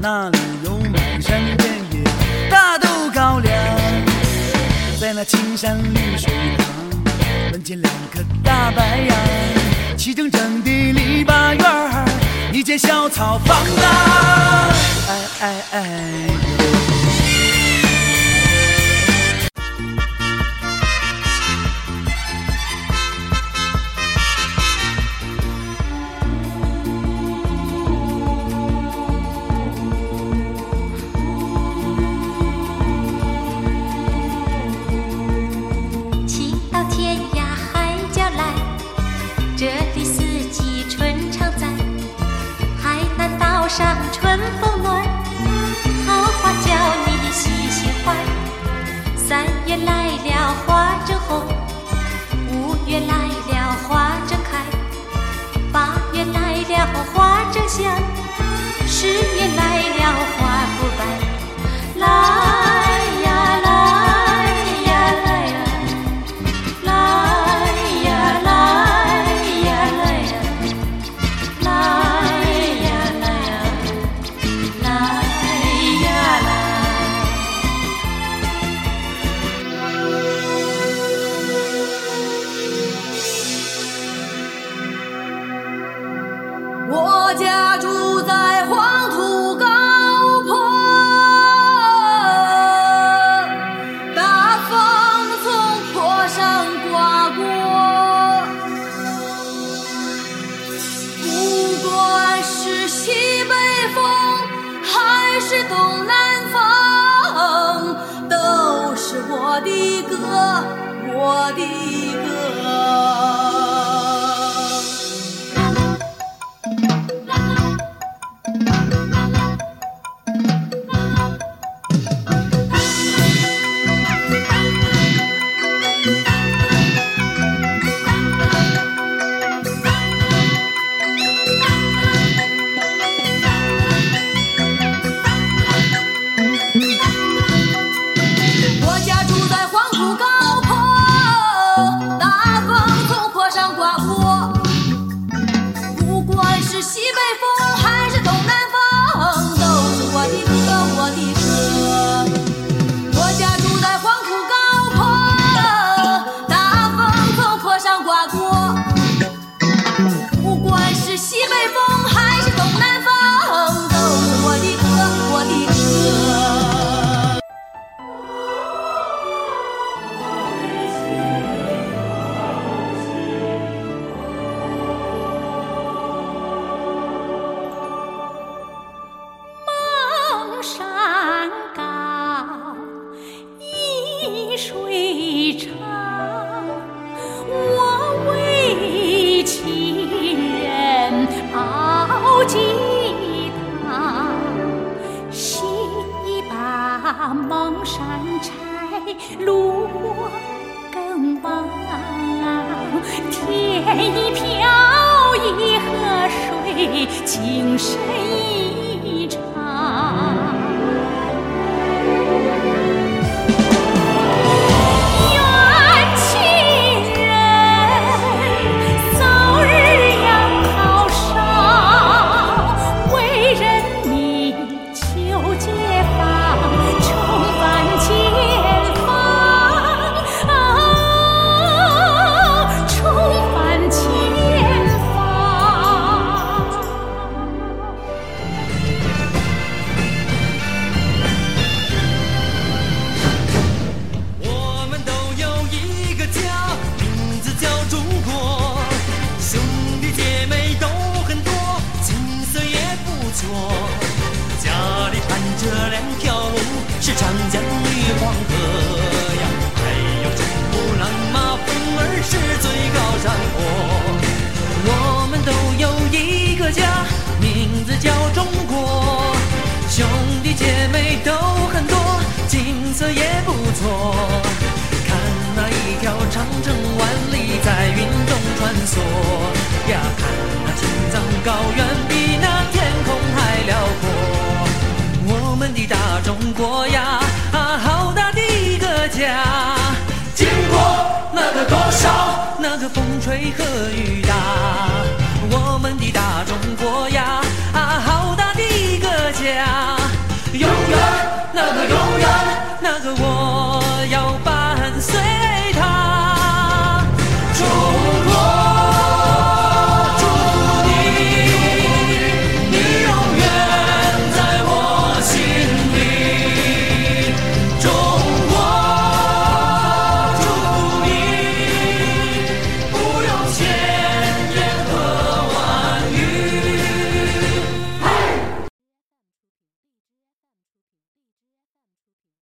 那里有满山遍野大豆高粱，在那青山绿水旁，门前两棵大白杨，齐整整的篱笆院儿，一间小草房啊，哎哎哎。三月来了花正红，家住在黄土高坡大风从坡上刮过不管是西北风还是东南风都是我的歌我的歌。山高，一水长，我为情人熬鸡汤。洗把蒙山柴，炉火更旺。天一飘，一河水，情深意这两条路，是长江与黄河呀，还有珠穆朗玛峰儿是最高山坡。我们都有一个家，名字叫中国。兄弟姐妹都很多，景色也不错。看那一条长城万里在云中穿梭呀，看那青藏高原大中国呀，啊，好大的一个家。经过那个多少，那个风吹和雨打，我们的大中国呀，